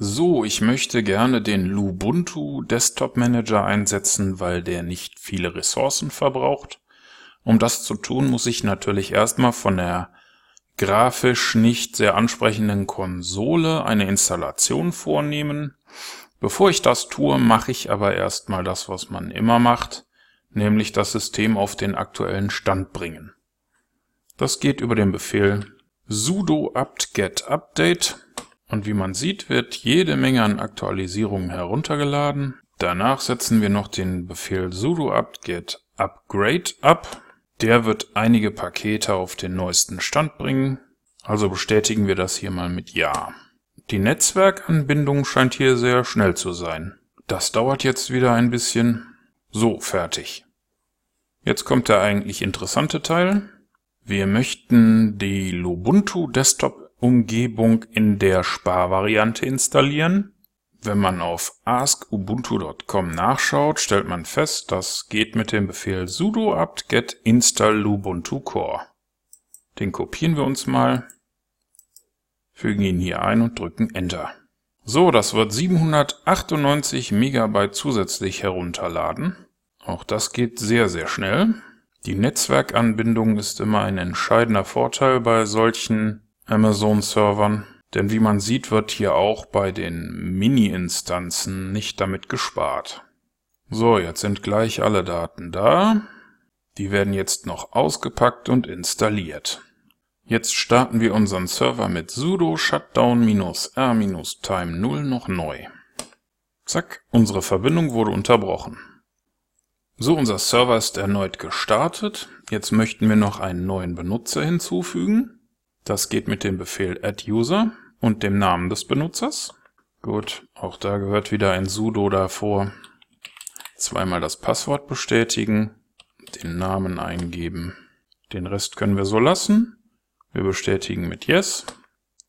So, ich möchte gerne den Lubuntu Desktop Manager einsetzen, weil der nicht viele Ressourcen verbraucht. Um das zu tun, muss ich natürlich erstmal von der grafisch nicht sehr ansprechenden Konsole eine Installation vornehmen. Bevor ich das tue, mache ich aber erstmal das, was man immer macht, nämlich das System auf den aktuellen Stand bringen. Das geht über den Befehl sudo apt-get update und wie man sieht, wird jede Menge an Aktualisierungen heruntergeladen. Danach setzen wir noch den Befehl sudo apt-get upgrade ab. Der wird einige Pakete auf den neuesten Stand bringen. Also bestätigen wir das hier mal mit Ja. Die Netzwerkanbindung scheint hier sehr schnell zu sein. Das dauert jetzt wieder ein bisschen. So, fertig. Jetzt kommt der eigentlich interessante Teil. Wir möchten die Lubuntu Desktop Umgebung in der Sparvariante installieren. Wenn man auf askubuntu.com nachschaut, stellt man fest, das geht mit dem Befehl sudo apt-get install lubuntu core. Den kopieren wir uns mal, fügen ihn hier ein und drücken Enter. So, das wird 798 Megabyte zusätzlich herunterladen. Auch das geht sehr, sehr schnell. Die Netzwerkanbindung ist immer ein entscheidender Vorteil bei solchen Amazon-Servern. Denn wie man sieht, wird hier auch bei den Mini-Instanzen nicht damit gespart. So, jetzt sind gleich alle Daten da. Die werden jetzt noch ausgepackt und installiert. Jetzt starten wir unseren Server mit sudo shutdown-r-time 0 noch neu. Zack, unsere Verbindung wurde unterbrochen. So, unser Server ist erneut gestartet. Jetzt möchten wir noch einen neuen Benutzer hinzufügen. Das geht mit dem Befehl adduser und dem Namen des Benutzers. Gut, auch da gehört wieder ein sudo davor. Zweimal das Passwort bestätigen, den Namen eingeben. Den Rest können wir so lassen. Wir bestätigen mit Yes.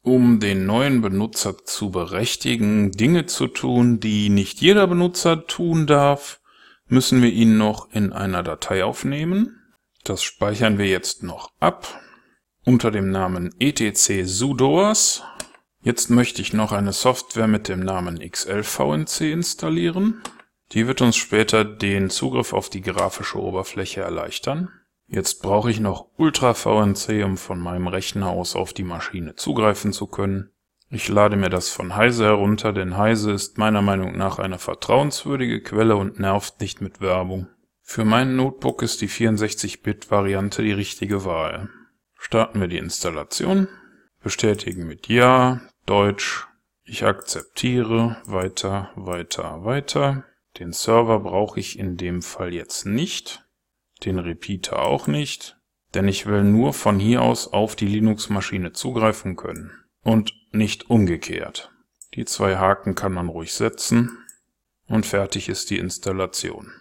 Um den neuen Benutzer zu berechtigen, Dinge zu tun, die nicht jeder Benutzer tun darf, müssen wir ihn noch in einer Datei aufnehmen. Das speichern wir jetzt noch ab unter dem Namen etc sudoers. Jetzt möchte ich noch eine Software mit dem Namen xlvnc installieren. Die wird uns später den Zugriff auf die grafische Oberfläche erleichtern. Jetzt brauche ich noch UltraVNC, um von meinem Rechner aus auf die Maschine zugreifen zu können. Ich lade mir das von Heise herunter, denn Heise ist meiner Meinung nach eine vertrauenswürdige Quelle und nervt nicht mit Werbung. Für mein Notebook ist die 64-Bit-Variante die richtige Wahl. Starten wir die Installation, bestätigen mit Ja, Deutsch, ich akzeptiere, weiter, weiter, weiter. Den Server brauche ich in dem Fall jetzt nicht, den Repeater auch nicht, denn ich will nur von hier aus auf die Linux-Maschine zugreifen können. Und nicht umgekehrt. Die zwei Haken kann man ruhig setzen. Und fertig ist die Installation.